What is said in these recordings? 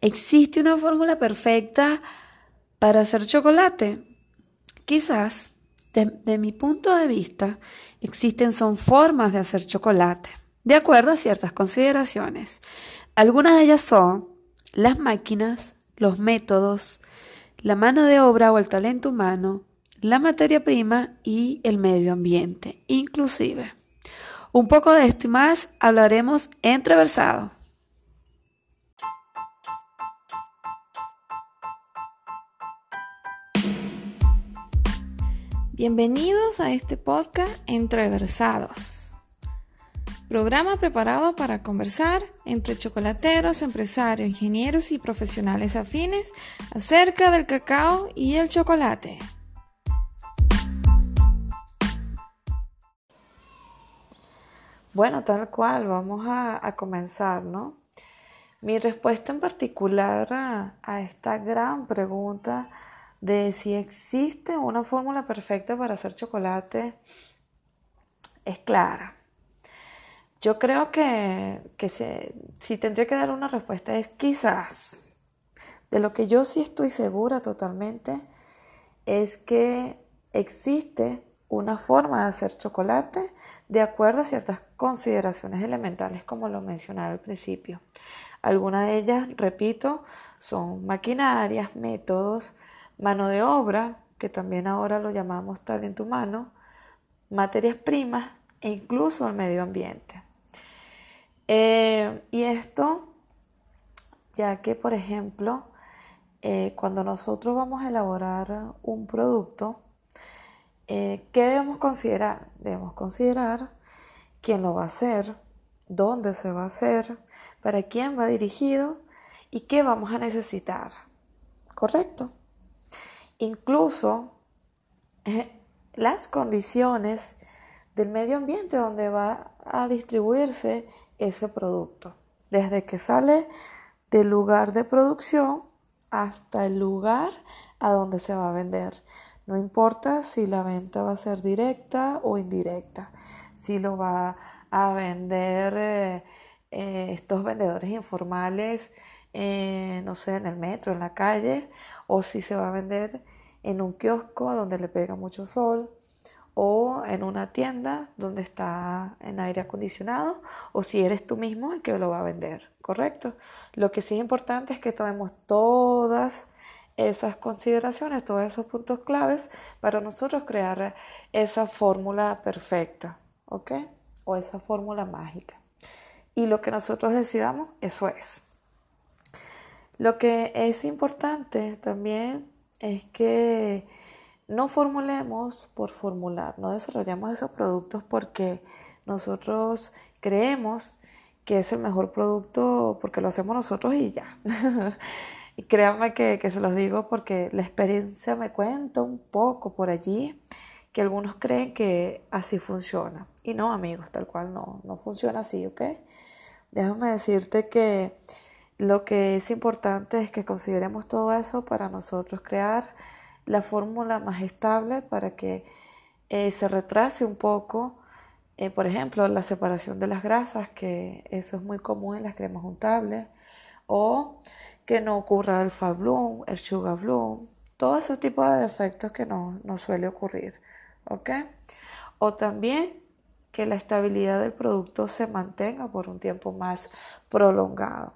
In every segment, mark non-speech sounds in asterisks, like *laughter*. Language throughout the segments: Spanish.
¿Existe una fórmula perfecta para hacer chocolate? Quizás, de, mi punto de vista, existen son formas de hacer chocolate, de acuerdo a ciertas consideraciones. Algunas de ellas son las máquinas, los métodos, la mano de obra o el talento humano, la materia prima y el medio ambiente, inclusive. Un poco de esto y más hablaremos entreversado. Bienvenidos a este podcast Entreversados. Programa preparado para conversar entre chocolateros, empresarios, ingenieros y profesionales afines acerca del cacao y el chocolate. Bueno, tal cual, vamos a, comenzar, ¿no? Mi respuesta en particular a esta gran pregunta de si existe una fórmula perfecta para hacer chocolate es clara. Yo creo que, si tendría que dar una respuesta es quizás. De lo que yo sí estoy segura totalmente es que existe una forma de hacer chocolate de acuerdo a ciertas consideraciones elementales como lo mencionaba al principio. Algunas de ellas, repito, son maquinarias, métodos, mano de obra, que también ahora lo llamamos talento humano, materias primas e incluso el medio ambiente. Eh, y esto, ya que, por ejemplo, eh, cuando nosotros vamos a elaborar un producto, eh, ¿qué debemos considerar? Debemos considerar quién lo va a hacer, dónde se va a hacer, para quién va dirigido y qué vamos a necesitar. ¿Correcto? Incluso eh, las condiciones del medio ambiente donde va a distribuirse ese producto, desde que sale del lugar de producción hasta el lugar a donde se va a vender. No importa si la venta va a ser directa o indirecta, si lo va a vender eh, eh, estos vendedores informales, no sé, en el metro, en la calle, o si se va a vender en un kiosco donde le pega mucho sol o en una tienda donde está en aire acondicionado o si eres tú mismo el que lo va a vender, ¿correcto? Lo que sí es importante es que tomemos todas esas consideraciones, todos esos puntos claves para nosotros crear esa fórmula perfecta, ¿ok? O esa fórmula mágica. Y lo que nosotros decidamos, eso es. Lo que es importante también es que no formulemos por formular, no desarrollamos esos productos porque nosotros creemos que es el mejor producto porque lo hacemos nosotros y ya. *laughs* y créanme que, se los digo porque la experiencia me cuenta un poco por allí que algunos creen que así funciona. Y no, amigos, tal cual no, no funciona así, ¿ok? Déjame decirte que lo que es importante es que consideremos todo eso para nosotros crear la fórmula más estable para que eh, se retrase un poco, eh, por ejemplo, la separación de las grasas, que eso es muy común en las cremas untables, o que no ocurra el fat bloom, el sugar bloom, todo ese tipo de defectos que nos no suele ocurrir, ¿ok? O también que la estabilidad del producto se mantenga por un tiempo más prolongado.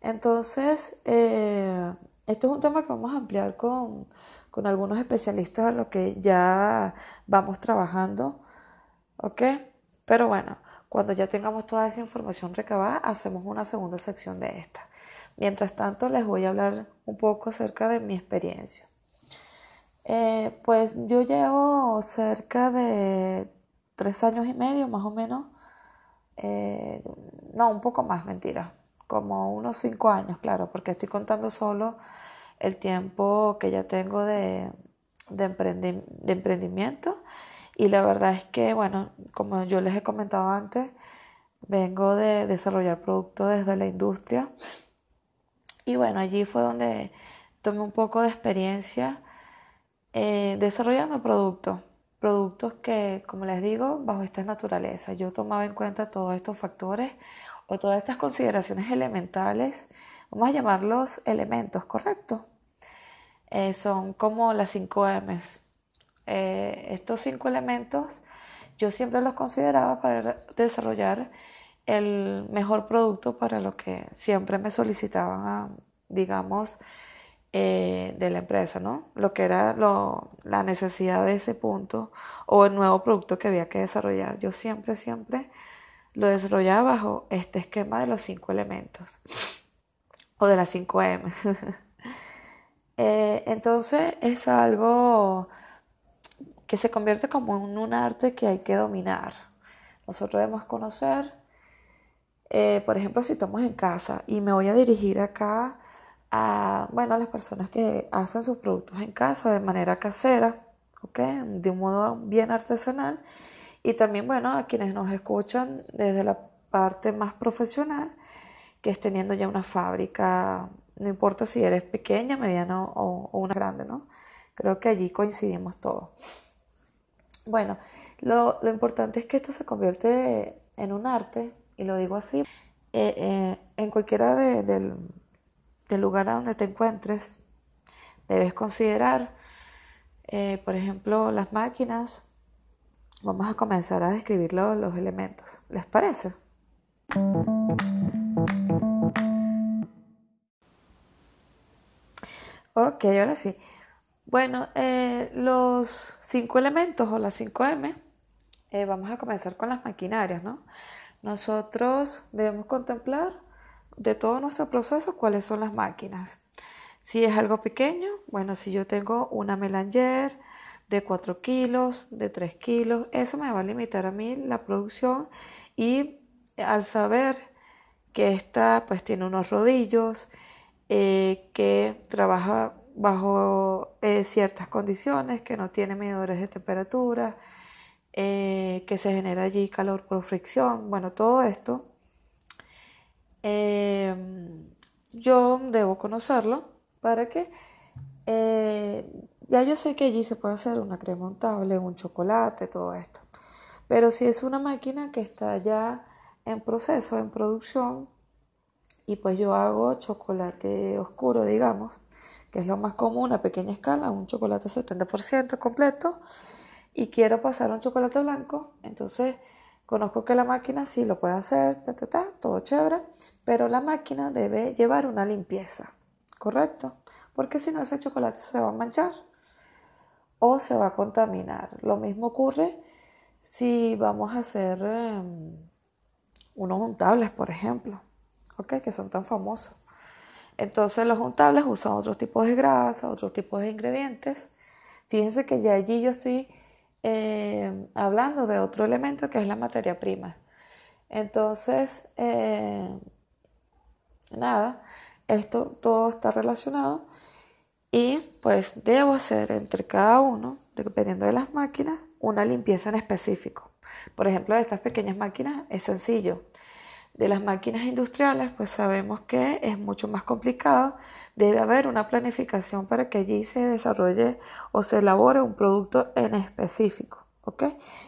Entonces, eh, esto es un tema que vamos a ampliar con, algunos especialistas a lo que ya vamos trabajando, ¿ok? Pero bueno, cuando ya tengamos toda esa información recabada, hacemos una segunda sección de esta. Mientras tanto, les voy a hablar un poco acerca de mi experiencia. Eh, pues yo llevo cerca de tres años y medio, más o menos. Eh, no, un poco más, mentira como unos cinco años, claro, porque estoy contando solo el tiempo que ya tengo de, de, emprendimiento y la verdad es que, bueno, como yo les he comentado antes, vengo de desarrollar productos desde la industria y bueno, allí fue donde tomé un poco de experiencia eh, desarrollando productos, productos que, como les digo, bajo esta naturaleza. Yo tomaba en cuenta todos estos factores o todas estas consideraciones elementales, vamos a llamarlos elementos, ¿correcto? Eh, son como las 5 M's. Eh, estos cinco elementos yo siempre los consideraba para desarrollar el mejor producto para lo que siempre me solicitaban, digamos, eh, de la empresa, ¿no? Lo que era la necesidad de ese punto o el nuevo producto que había que desarrollar. Yo siempre, siempre lo desarrollaba bajo este esquema de los cinco elementos o de las 5 M. *laughs* Eh, entonces es algo que se convierte como en un arte que hay que dominar. Nosotros debemos conocer, eh, por ejemplo, si estamos en casa y me voy a dirigir acá a, bueno, a las personas que hacen sus productos en casa de manera casera, De un modo bien artesanal. Y también, bueno, a quienes nos escuchan desde la parte más profesional, que es teniendo ya una fábrica, no importa si eres pequeña, mediana o, una grande, ¿no? Creo que allí coincidimos todos. Bueno, lo, importante es que esto se convierte en un arte, y lo digo así, eh, eh, en cualquiera del, del lugar a donde te encuentres, debes considerar, eh, por ejemplo, las máquinas. Vamos a comenzar a describir los elementos. ¿Les parece? Ok, ahora sí. Bueno, eh, los cinco elementos o las 5M, eh, vamos a comenzar con las maquinarias, ¿no? Nosotros debemos contemplar de todo nuestro proceso cuáles son las máquinas. Si es algo pequeño, bueno, si yo tengo una melanger de 4 kilos, de 3 kilos, eso me va a limitar a mí la producción y al saber que esta pues tiene unos rodillos, eh, que trabaja bajo eh, ciertas condiciones, que no tiene medidores de temperatura, eh, que se genera allí calor por fricción, bueno, todo esto yo debo conocerlo para que ya yo sé que allí se puede hacer una crema untable, un chocolate, todo esto. Pero si es una máquina que está ya en proceso, en producción, y pues yo hago chocolate oscuro, digamos, que es lo más común a pequeña escala, un chocolate 70% completo, y quiero pasar un chocolate blanco, entonces conozco que la máquina sí lo puede hacer, todo chévere, pero la máquina debe llevar una limpieza, ¿correcto? Porque si no ese chocolate se va a manchar o se va a contaminar. Lo mismo ocurre si vamos a hacer em, unos untables, por ejemplo que son tan famosos. Entonces los untables usan otros tipos de grasa, otros tipos de ingredientes. Fíjense que ya allí yo estoy eh, hablando de otro elemento que es la materia prima. Entonces, eh, nada, esto todo está relacionado y pues debo hacer entre cada uno, dependiendo de las máquinas, una limpieza en específico. Por ejemplo, de estas pequeñas máquinas es sencillo de las máquinas industriales, pues sabemos que es mucho más complicado. Debe haber una planificación para que allí se desarrolle o se elabore un producto en específico. ¿Ok?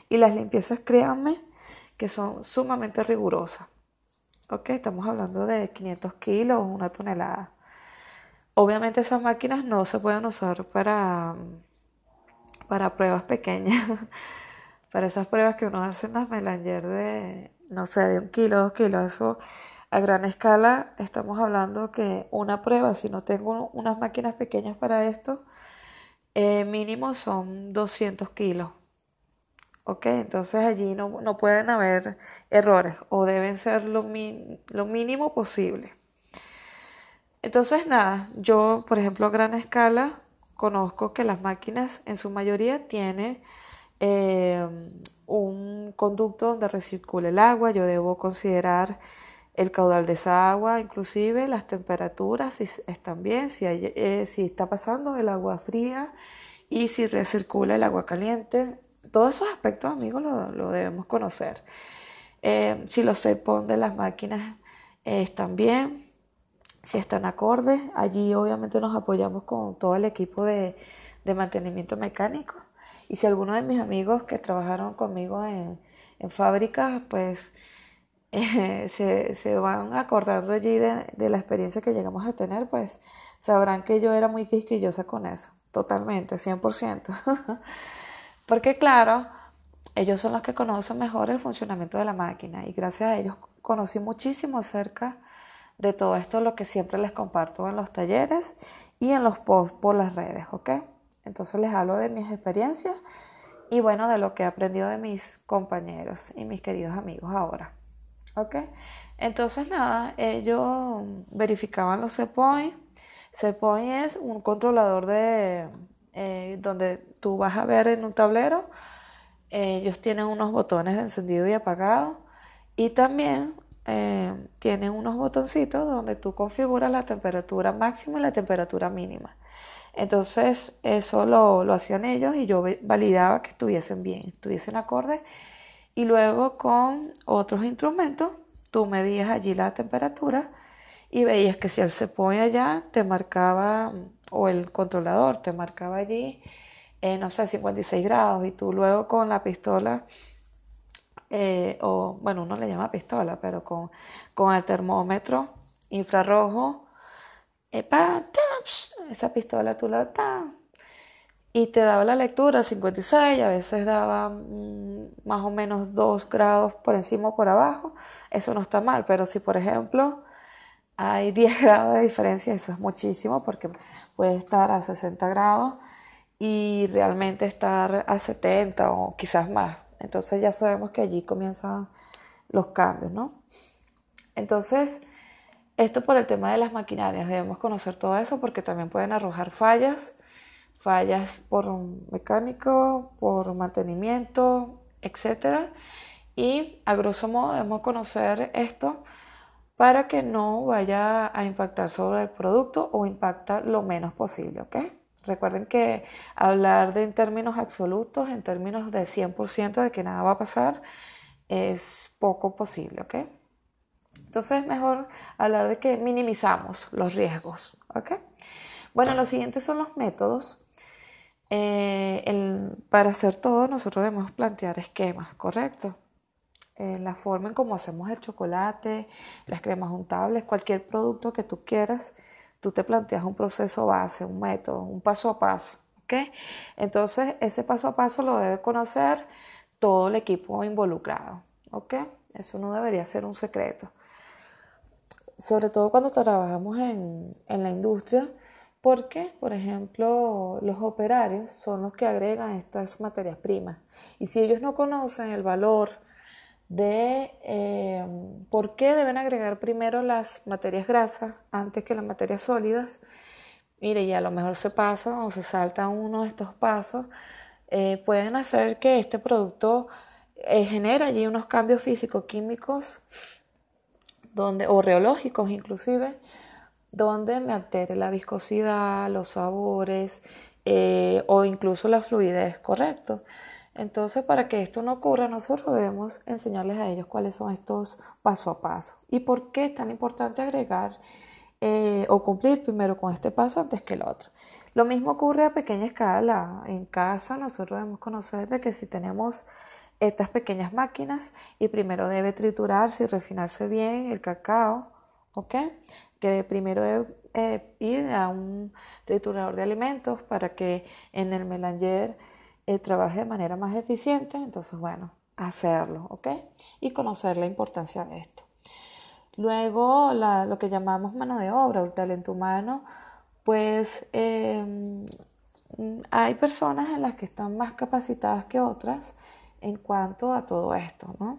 Y las limpiezas, créanme, que son sumamente rigurosas. ¿Ok? Estamos hablando de 500 kilos o una tonelada. Obviamente esas máquinas no se pueden usar para, para pruebas pequeñas. *laughs* para esas pruebas que uno hace en las melanger de, no sé, de un kilo, dos kilos, eso a gran escala estamos hablando que una prueba, si no tengo unas máquinas pequeñas para esto, eh, mínimo son 200 kilos. ¿Ok? Entonces allí no, pueden haber errores o deben ser lo, lo mínimo posible. Entonces nada, yo por ejemplo a gran escala conozco que las máquinas en su mayoría tienen eh, un conducto donde recircule el agua, yo debo considerar el caudal de esa agua, inclusive las temperaturas, si están bien, si, eh, está pasando el agua fría y si recircula el agua caliente. Todos esos aspectos, amigos, lo, debemos conocer. Eh, si los cepos de las máquinas están bien, si están acordes, allí obviamente nos apoyamos con todo el equipo de mantenimiento mecánico. Y si alguno de mis amigos que trabajaron conmigo en, en fábricas, pues *laughs* se, se, van acordando allí de, de, la experiencia que llegamos a tener, pues sabrán que yo era muy quisquillosa con eso, totalmente, 100%. *laughs* Porque claro, ellos son los que conocen mejor el funcionamiento de la máquina y gracias a ellos conocí muchísimo acerca de todo esto, lo que siempre les comparto en los talleres y en los posts por las redes, ¿ok? Entonces les hablo de mis experiencias y bueno, de lo que he aprendido de mis compañeros y mis queridos amigos ahora. ¿Ok? Entonces nada, ellos verificaban los CPOI. CPOI es un controlador de eh, donde tú vas a ver en un tablero. ellos tienen unos botones de encendido y apagado y también eh, unos botoncitos donde tú configuras la temperatura máxima y la temperatura mínima. Entonces eso lo, lo hacían ellos y yo validaba que estuviesen bien, estuviesen acordes. Y luego con otros instrumentos tú medías allí la temperatura y veías que si él se pone allá te marcaba, o el controlador te marcaba allí, eh, no sé, 56 grados y tú luego con la pistola, eh, o bueno, uno le llama pistola, pero con, con el termómetro infrarrojo, esa pistola tú la y te daba la lectura 56, a veces daba mm, más o menos 2 grados por encima o por abajo, eso no está mal, pero si por ejemplo hay *laughs* 10 grados de diferencia, eso es muchísimo porque puede estar a 60 grados y realmente estar a 70 o quizás más. Entonces ya sabemos que allí comienzan los cambios, ¿no? Entonces, esto por el tema de las maquinarias, debemos conocer todo eso porque también pueden arrojar fallas, fallas por mecánico, por mantenimiento, etc. Y a grosso modo debemos conocer esto para que no vaya a impactar sobre el producto o impacta lo menos posible, ¿ok? Recuerden que hablar de en términos absolutos, en términos de 100% de que nada va a pasar, es poco posible, ¿ok? Entonces es mejor hablar de que minimizamos los riesgos. ¿ok? Bueno, los siguientes son los métodos. Eh, para hacer todo nosotros debemos plantear esquemas, ¿correcto? Eh, la forma en cómo hacemos el chocolate, las cremas untables, cualquier producto que tú quieras, tú te planteas un proceso base, un método, un paso a paso. ¿ok? Entonces, ese paso a paso lo debe conocer todo el equipo involucrado. ¿ok? Eso no debería ser un secreto sobre todo cuando trabajamos en, la industria, porque, por ejemplo, los operarios son los que agregan estas materias primas. Y si ellos no conocen el valor de eh, por qué deben agregar primero las materias grasas antes que las materias sólidas, mire, y a lo mejor se pasa o se salta uno de estos pasos, eh, pueden hacer que este producto eh, genere allí unos cambios físico-químicos donde, o reológicos inclusive, donde me altere la viscosidad, los sabores eh, o incluso la fluidez, ¿correcto? Entonces, para que esto no ocurra, nosotros debemos enseñarles a ellos cuáles son estos paso a paso y por qué es tan importante agregar eh, o cumplir primero con este paso antes que el otro. Lo mismo ocurre a pequeña escala. En casa nosotros debemos conocer de que si tenemos estas pequeñas máquinas y primero debe triturarse y refinarse bien el cacao, ¿ok? Que primero debe eh, ir a un triturador de alimentos para que en el melanger eh, trabaje de manera más eficiente, entonces bueno, hacerlo, ¿ok? Y conocer la importancia de esto. Luego, lo que llamamos mano de obra o el talento humano, pues em, hay personas en las que están más capacitadas que otras en cuanto a todo esto, ¿no?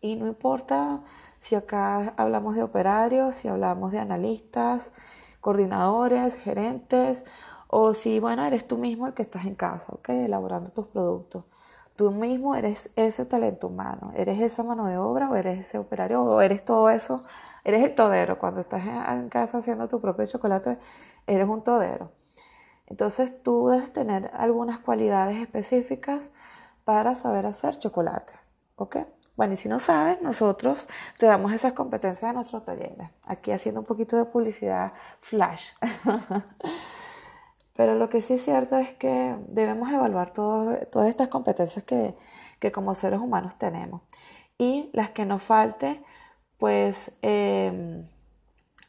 Y no importa si acá hablamos de operarios, si hablamos de analistas, coordinadores, gerentes, o si, bueno, eres tú mismo el que estás en casa, ¿ok? Elaborando tus productos. Tú mismo eres ese talento humano, eres esa mano de obra o eres ese operario o eres todo eso, eres el todero. Cuando estás en casa haciendo tu propio chocolate, eres un todero. Entonces tú debes tener algunas cualidades específicas para saber hacer chocolate. ¿Ok? Bueno, y si no sabes, nosotros te damos esas competencias a nuestros talleres. Aquí haciendo un poquito de publicidad flash. *laughs* Pero lo que sí es cierto es que debemos evaluar todas estas competencias que, que como seres humanos tenemos. y las que nos falte, pues em,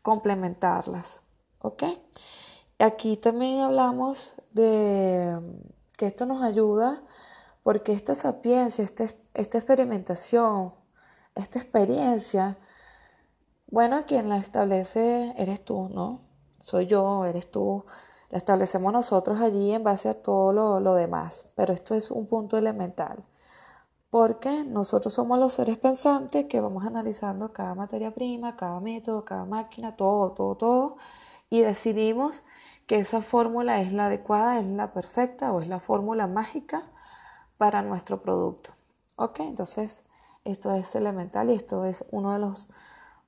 complementarlas. ¿Ok? Aquí también hablamos de que esto nos ayuda porque esta sapiencia, este, esta experimentación, esta experiencia, bueno, quien la establece eres tú, ¿no? Soy yo, eres tú. La establecemos nosotros allí en base a todo lo, lo demás. Pero esto es un punto elemental. Porque nosotros somos los seres pensantes que vamos analizando cada materia prima, cada método, cada máquina, todo, todo, todo. Y decidimos que esa fórmula es la adecuada, es la perfecta o es la fórmula mágica para nuestro producto. ¿Ok? Entonces, esto es elemental y esto es uno de los,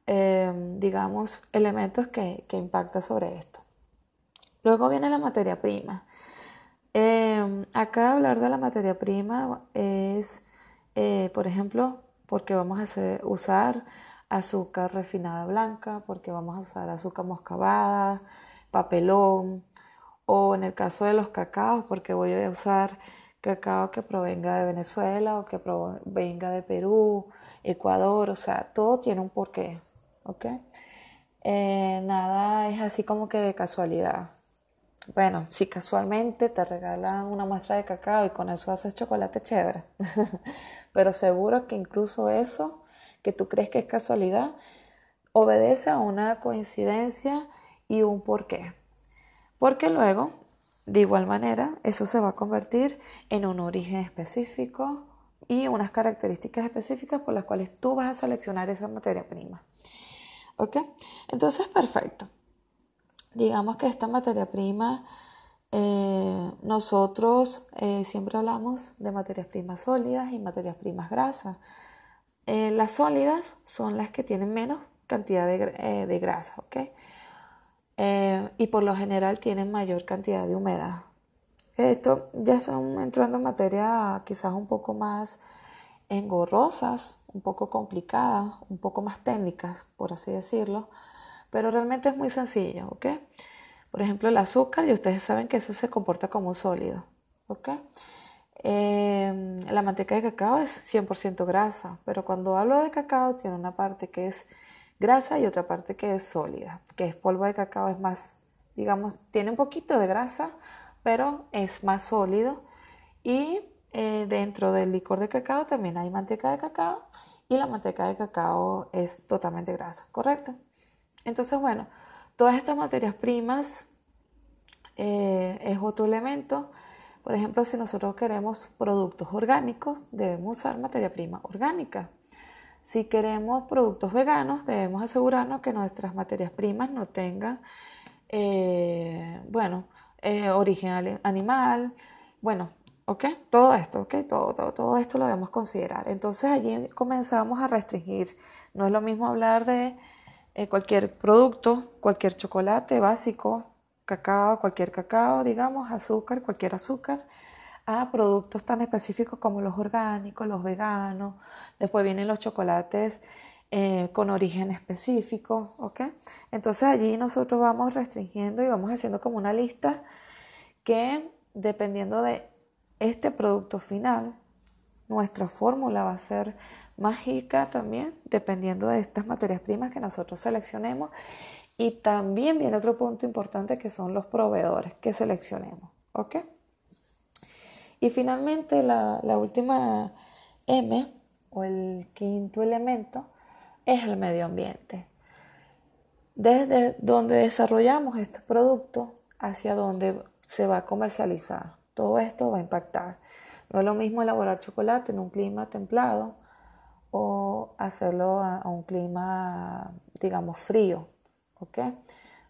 eh, digamos, elementos que, impacta sobre esto. Luego viene la materia prima. Eh, acá hablar de la materia prima es, eh, por ejemplo, porque vamos a usar azúcar refinada blanca, porque vamos a usar azúcar moscabada, papelón, o en el caso de los cacaos, porque voy a usar cacao que provenga de Venezuela o que provenga de Perú, Ecuador, o sea, todo tiene un porqué, ¿ok? Eh, nada es así como que de casualidad. Bueno, si casualmente te regalan una muestra de cacao y con eso haces chocolate chévere, *laughs* pero seguro que incluso eso, que tú crees que es casualidad, obedece a una coincidencia y un porqué. Porque luego de igual manera, eso se va a convertir en un origen específico y unas características específicas por las cuales tú vas a seleccionar esa materia prima. ¿Ok? Entonces, perfecto. Digamos que esta materia prima, eh, nosotros eh, siempre hablamos de materias primas sólidas y materias primas grasas. Eh, las sólidas son las que tienen menos cantidad de, de grasa, ¿ok? Y por lo general tienen mayor cantidad de humedad. Esto ya son entrando en materia quizás un poco más engorrosas, un poco complicadas, un poco más técnicas, por así decirlo, pero realmente es muy sencillo, ¿ok? Por ejemplo, el azúcar, y ustedes saben que eso se comporta como un sólido, ¿ok? Eh, la manteca de cacao es 100% grasa, pero cuando hablo de cacao tiene una parte que es grasa y otra parte que es sólida, que es polvo de cacao, es más, digamos, tiene un poquito de grasa, pero es más sólido. Y eh, dentro del licor de cacao también hay manteca de cacao y la manteca de cacao es totalmente grasa, ¿correcto? Entonces, bueno, todas estas materias primas eh, es otro elemento. Por ejemplo, si nosotros queremos productos orgánicos, debemos usar materia prima orgánica. Si queremos productos veganos, debemos asegurarnos que nuestras materias primas no tengan, eh, bueno, eh, origen animal, bueno, ¿ok? Todo esto, ¿ok? Todo, todo, todo esto lo debemos considerar. Entonces allí comenzamos a restringir. No es lo mismo hablar de eh, cualquier producto, cualquier chocolate básico, cacao, cualquier cacao, digamos, azúcar, cualquier azúcar, a productos tan específicos como los orgánicos, los veganos, después vienen los chocolates eh, con origen específico, ¿ok? Entonces allí nosotros vamos restringiendo y vamos haciendo como una lista que dependiendo de este producto final, nuestra fórmula va a ser mágica también, dependiendo de estas materias primas que nosotros seleccionemos. Y también viene otro punto importante que son los proveedores que seleccionemos, ¿ok? Y finalmente la, última M o el quinto elemento es el medio ambiente. Desde donde desarrollamos este producto hacia donde se va a comercializar. Todo esto va a impactar. No es lo mismo elaborar chocolate en un clima templado o hacerlo a, un clima, digamos, frío. ¿ok?,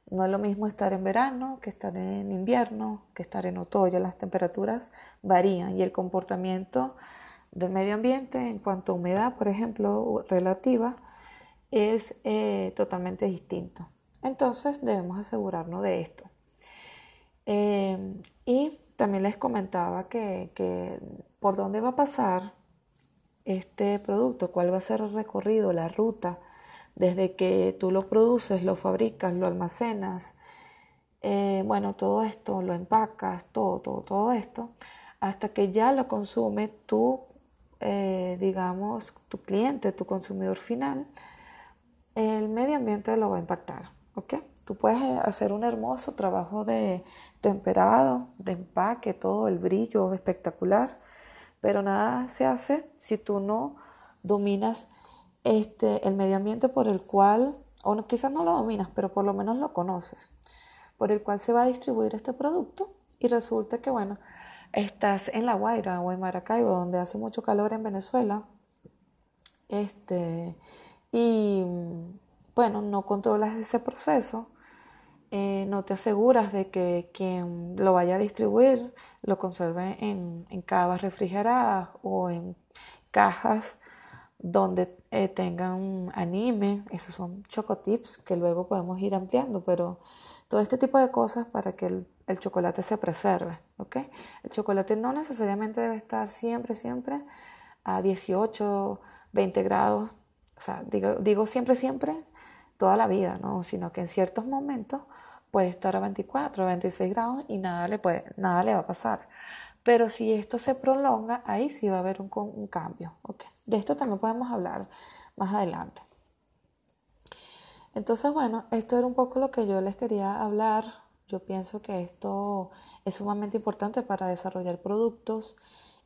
no es lo mismo estar en verano que estar en invierno, que estar en otoño. Las temperaturas varían y el comportamiento del medio ambiente en cuanto a humedad, por ejemplo, relativa, es eh, totalmente distinto. Entonces debemos asegurarnos de esto. Eh, y también les comentaba que, por dónde va a pasar este producto, cuál va a ser el recorrido, la ruta desde que tú lo produces, lo fabricas, lo almacenas, eh, bueno, todo esto, lo empacas, todo, todo, todo esto, hasta que ya lo consume tu eh, digamos, tu cliente, tu consumidor final, el medio ambiente lo va a impactar, ¿ok? Tú puedes hacer un hermoso trabajo de temperado, de empaque, todo el brillo espectacular, pero nada se hace si tú no dominas este, el medio ambiente por el cual, o quizás no lo dominas, pero por lo menos lo conoces, por el cual se va a distribuir este producto y resulta que, bueno, estás en La Guaira o en Maracaibo, donde hace mucho calor en Venezuela, este, y bueno, no controlas ese proceso, eh, no te aseguras de que quien lo vaya a distribuir lo conserve en, en cavas refrigeradas o en cajas donde eh, tengan anime, esos son chocotips que luego podemos ir ampliando, pero todo este tipo de cosas para que el, chocolate se preserve, ¿ok? El chocolate no necesariamente debe estar siempre, siempre a 18, 20 grados, o sea, digo, digo siempre, siempre, toda la vida, ¿no? Sino que en ciertos momentos puede estar a 24, 26 grados y nada le, puede, nada le va a pasar. Pero si esto se prolonga, ahí sí va a haber un, cambio. De esto también podemos hablar más adelante. Entonces, bueno, esto era un poco lo que yo les quería hablar. Yo pienso que esto es sumamente importante para desarrollar productos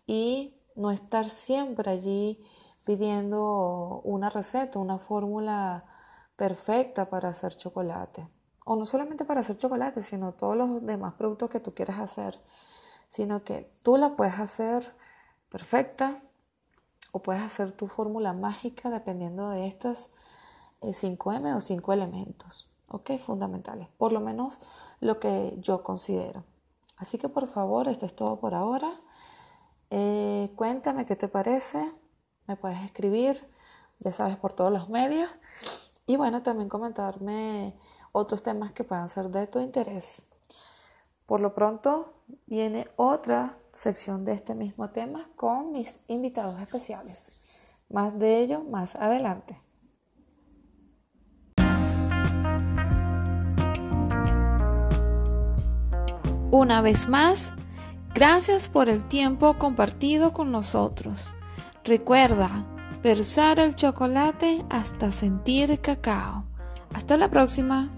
y no estar siempre allí pidiendo una receta, una fórmula perfecta para hacer chocolate. O no solamente para hacer chocolate, sino todos los demás productos que tú quieras hacer sino que tú la puedes hacer perfecta o puedes hacer tu fórmula mágica dependiendo de estas 5M eh, o 5 elementos, ¿ok? Fundamentales, por lo menos lo que yo considero. Así que por favor, esto es todo por ahora. Eh, cuéntame qué te parece, me puedes escribir, ya sabes, por todos los medios. Y bueno, también comentarme otros temas que puedan ser de tu interés. Por lo pronto viene otra sección de este mismo tema con mis invitados especiales. Más de ello más adelante. Una vez más, gracias por el tiempo compartido con nosotros. Recuerda, versar el chocolate hasta sentir cacao. Hasta la próxima.